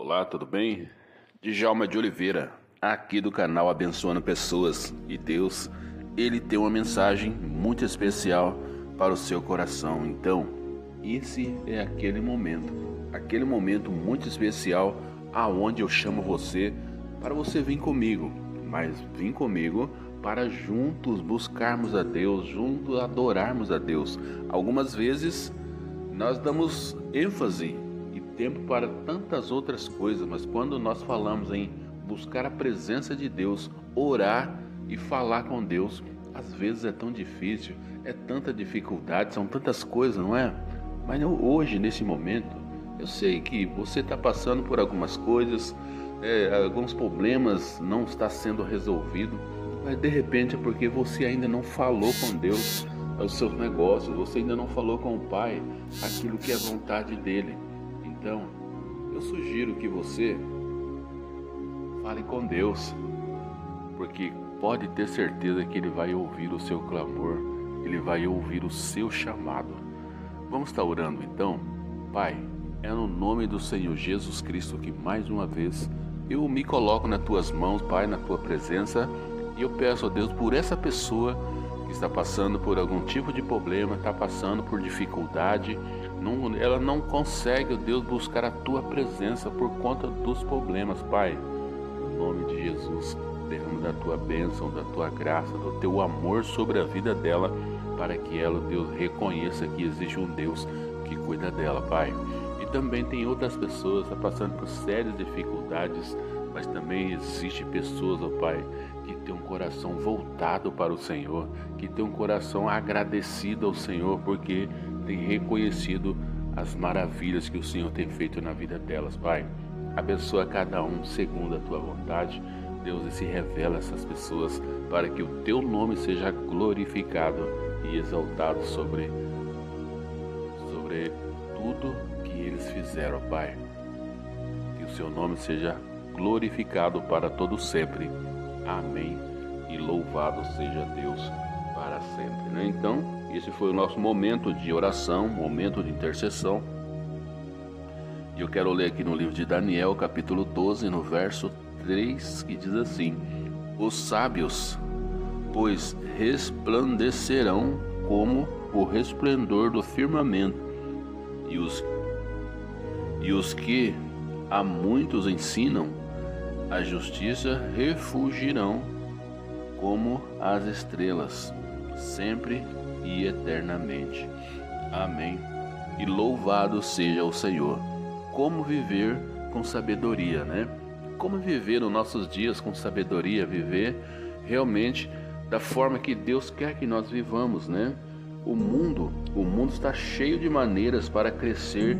Olá, tudo bem? Djalma de Oliveira, aqui do canal Abençoando Pessoas. E Deus, Ele tem uma mensagem muito especial para o seu coração. Então, esse é aquele momento, aquele momento muito especial aonde eu chamo você para você vir comigo, mas vir comigo para juntos buscarmos a Deus, juntos adorarmos a Deus. Algumas vezes nós damos ênfase tempo para tantas outras coisas, mas quando nós falamos em buscar a presença de Deus, orar e falar com Deus, às vezes é tão difícil, é tanta dificuldade, são tantas coisas, não é? Mas hoje, nesse momento, eu sei que você está passando por algumas coisas, é, alguns problemas não está sendo resolvido, mas de repente é porque você ainda não falou com Deus os seus negócios, você ainda não falou com o Pai aquilo que é vontade dele. Então, eu sugiro que você fale com Deus, porque pode ter certeza que Ele vai ouvir o seu clamor, Ele vai ouvir o seu chamado. Vamos estar orando então? Pai, é no nome do Senhor Jesus Cristo que mais uma vez eu me coloco nas tuas mãos, Pai, na tua presença, e eu peço a Deus por essa pessoa que está passando por algum tipo de problema, está passando por dificuldade, não, ela não consegue, Deus, buscar a tua presença por conta dos problemas, Pai. Em nome de Jesus, derrama da tua bênção, da tua graça, do teu amor sobre a vida dela, para que ela, Deus, reconheça que existe um Deus que cuida dela, Pai. E também tem outras pessoas estão passando por sérias dificuldades, mas também existe pessoas, ó Pai, que tem um coração voltado para o Senhor, que tem um coração agradecido ao Senhor, porque tem reconhecido as maravilhas que o Senhor tem feito na vida delas, Pai. Abençoa cada um segundo a tua vontade. Deus, e se revela a essas pessoas para que o teu nome seja glorificado e exaltado sobre, sobre tudo que eles fizeram, Pai. Que o seu nome seja glorificado para todo sempre. Amém. E louvado seja Deus para sempre. Né? Então, esse foi o nosso momento de oração, momento de intercessão. E eu quero ler aqui no livro de Daniel, capítulo 12, no verso 3, que diz assim: Os sábios, pois resplandecerão como o resplendor do firmamento, e os, e os que a muitos ensinam a justiça refugirão como as estrelas, sempre e eternamente. Amém. E louvado seja o Senhor. Como viver com sabedoria, né? Como viver os nossos dias com sabedoria, viver realmente da forma que Deus quer que nós vivamos, né? O mundo, o mundo está cheio de maneiras para crescer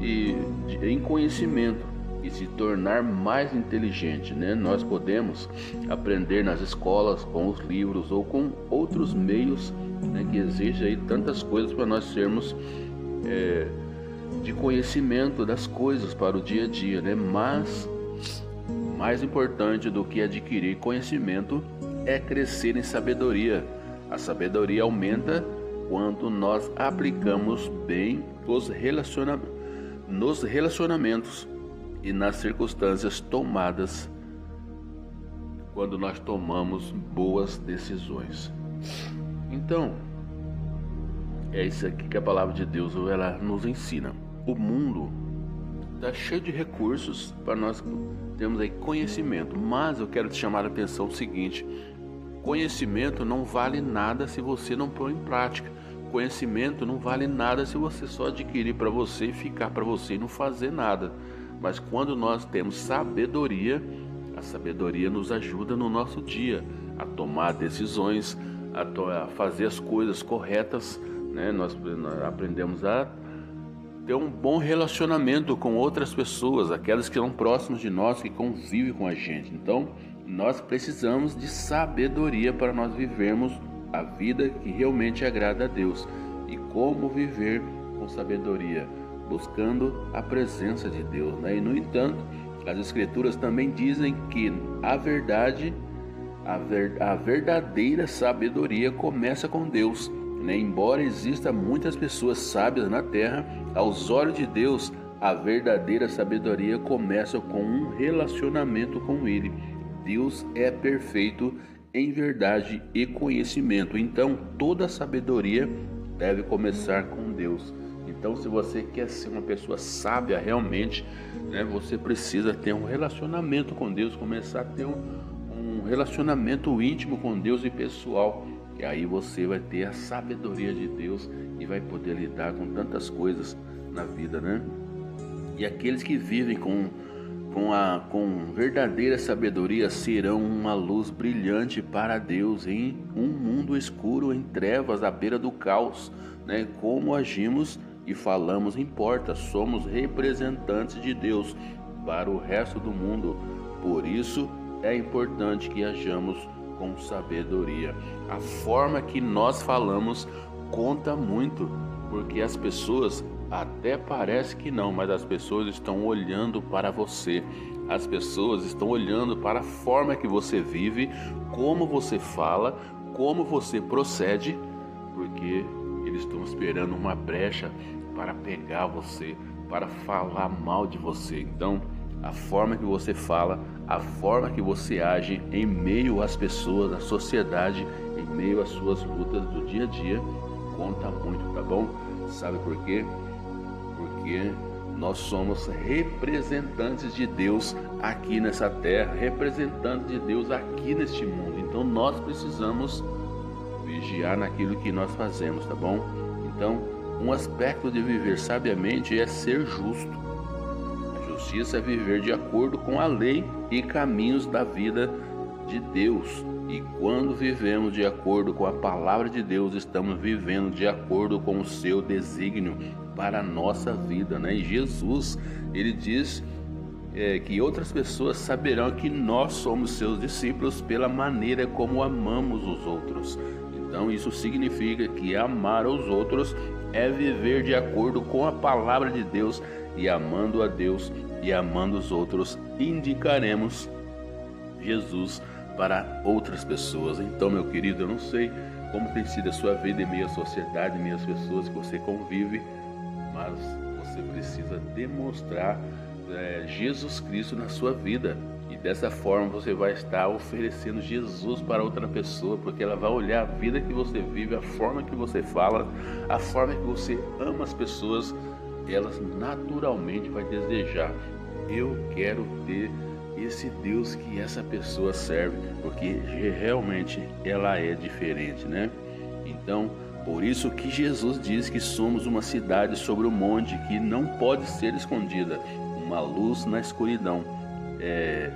e em conhecimento e se tornar mais inteligente, né? Nós podemos aprender nas escolas com os livros ou com outros meios, né? Que exige aí tantas coisas para nós sermos é, de conhecimento das coisas para o dia a dia, né? Mas mais importante do que adquirir conhecimento é crescer em sabedoria. A sabedoria aumenta quando nós aplicamos bem os relaciona nos relacionamentos e nas circunstâncias tomadas quando nós tomamos boas decisões. Então, é isso aqui que a palavra de Deus ela nos ensina. O mundo está cheio de recursos para nós termos aí conhecimento, mas eu quero te chamar a atenção o seguinte: conhecimento não vale nada se você não pôr em prática. Conhecimento não vale nada se você só adquirir para você e ficar para você e não fazer nada. Mas quando nós temos sabedoria, a sabedoria nos ajuda no nosso dia a tomar decisões, a, to a fazer as coisas corretas. Né? Nós, nós aprendemos a ter um bom relacionamento com outras pessoas, aquelas que estão próximas de nós, que convivem com a gente. Então, nós precisamos de sabedoria para nós vivermos a vida que realmente agrada a Deus. E como viver com sabedoria? Buscando a presença de Deus. Né? E no entanto, as Escrituras também dizem que a verdade, a, ver, a verdadeira sabedoria começa com Deus. Né? Embora exista muitas pessoas sábias na terra, aos olhos de Deus, A verdadeira sabedoria começa com um relacionamento com Ele. Deus é perfeito em verdade e conhecimento. Então, toda sabedoria deve começar com Deus. Então, se você quer ser uma pessoa sábia realmente, né, você precisa ter um relacionamento com Deus, começar a ter um, um relacionamento íntimo com Deus e pessoal. E aí você vai ter a sabedoria de Deus e vai poder lidar com tantas coisas na vida, né? E aqueles que vivem com, com, a, com verdadeira sabedoria serão uma luz brilhante para Deus em um mundo escuro, em trevas, à beira do caos. Né? Como agimos e falamos importa, somos representantes de Deus para o resto do mundo. Por isso é importante que hajamos com sabedoria. A forma que nós falamos conta muito, porque as pessoas até parece que não, mas as pessoas estão olhando para você. As pessoas estão olhando para a forma que você vive, como você fala, como você procede, porque eles estão esperando uma brecha para pegar você, para falar mal de você. Então, a forma que você fala, a forma que você age em meio às pessoas, à sociedade, em meio às suas lutas do dia a dia, conta muito, tá bom? Sabe por quê? porque nós somos representantes de Deus aqui nessa terra, representantes de Deus aqui neste mundo. Então nós precisamos vigiar naquilo que nós fazemos, tá bom? Então, um aspecto de viver sabiamente é ser justo. A justiça é viver de acordo com a lei e caminhos da vida de Deus. E quando vivemos de acordo com a palavra de Deus, estamos vivendo de acordo com o seu desígnio para a nossa vida, né? E Jesus, ele diz é, que outras pessoas saberão que nós somos seus discípulos pela maneira como amamos os outros. Então, isso significa que amar os outros é viver de acordo com a palavra de Deus e amando a Deus e amando os outros, indicaremos Jesus para outras pessoas. Então, meu querido, eu não sei como tem sido a sua vida em meio à sociedade, em meio às pessoas que você convive, mas você precisa demonstrar é, Jesus Cristo na sua vida. E dessa forma você vai estar oferecendo Jesus para outra pessoa, porque ela vai olhar a vida que você vive, a forma que você fala, a forma que você ama as pessoas, elas naturalmente vai desejar. Eu quero ter esse Deus que essa pessoa serve, porque realmente ela é diferente, né? Então, por isso que Jesus diz que somos uma cidade sobre o monte que não pode ser escondida, uma luz na escuridão. É,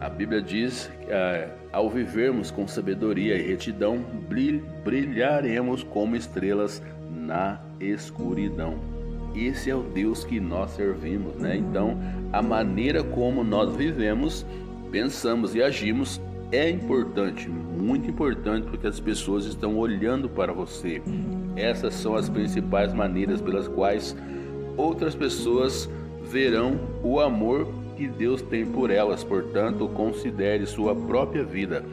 a Bíblia diz que é, ao vivermos com sabedoria e retidão, brilharemos como estrelas na escuridão. Esse é o Deus que nós servimos, né? Então, a maneira como nós vivemos, pensamos e agimos é importante, muito importante, porque as pessoas estão olhando para você. Essas são as principais maneiras pelas quais outras pessoas verão o amor que Deus tem por elas. Portanto, considere sua própria vida.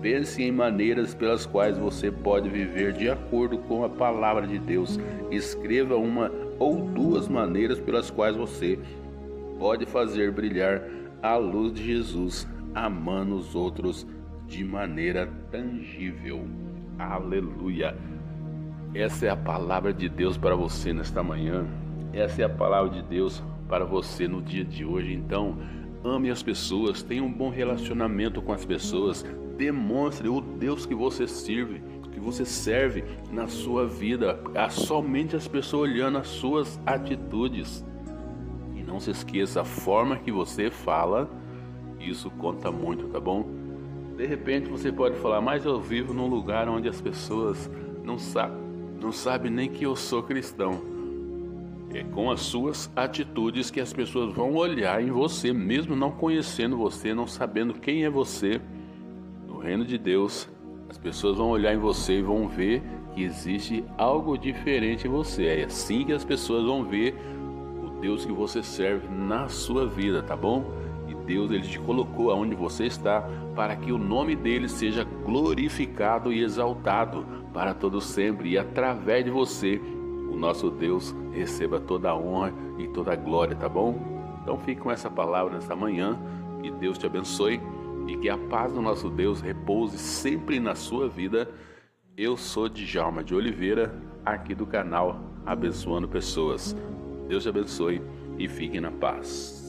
Pense em maneiras pelas quais você pode viver de acordo com a palavra de Deus. Escreva uma ou duas maneiras pelas quais você pode fazer brilhar a luz de Jesus, amando os outros de maneira tangível. Aleluia. Essa é a palavra de Deus para você nesta manhã. Essa é a palavra de Deus para você no dia de hoje. Então, ame as pessoas, tenha um bom relacionamento com as pessoas, demonstre o Deus que você serve que você serve na sua vida, a somente as pessoas olhando as suas atitudes. E não se esqueça, a forma que você fala, isso conta muito, tá bom? De repente você pode falar, mas eu vivo num lugar onde as pessoas não sabem, não sabem nem que eu sou cristão. É com as suas atitudes que as pessoas vão olhar em você, mesmo não conhecendo você, não sabendo quem é você. No reino de Deus, as pessoas vão olhar em você e vão ver que existe algo diferente em você. É assim que as pessoas vão ver o Deus que você serve na sua vida, tá bom? E Deus ele te colocou aonde você está para que o nome dele seja glorificado e exaltado para todo sempre e através de você nosso Deus receba toda a honra e toda a glória, tá bom? Então fique com essa palavra nesta manhã, que Deus te abençoe e que a paz do nosso Deus repouse sempre na sua vida. Eu sou Djalma de Oliveira, aqui do canal Abençoando Pessoas. Deus te abençoe e fique na paz.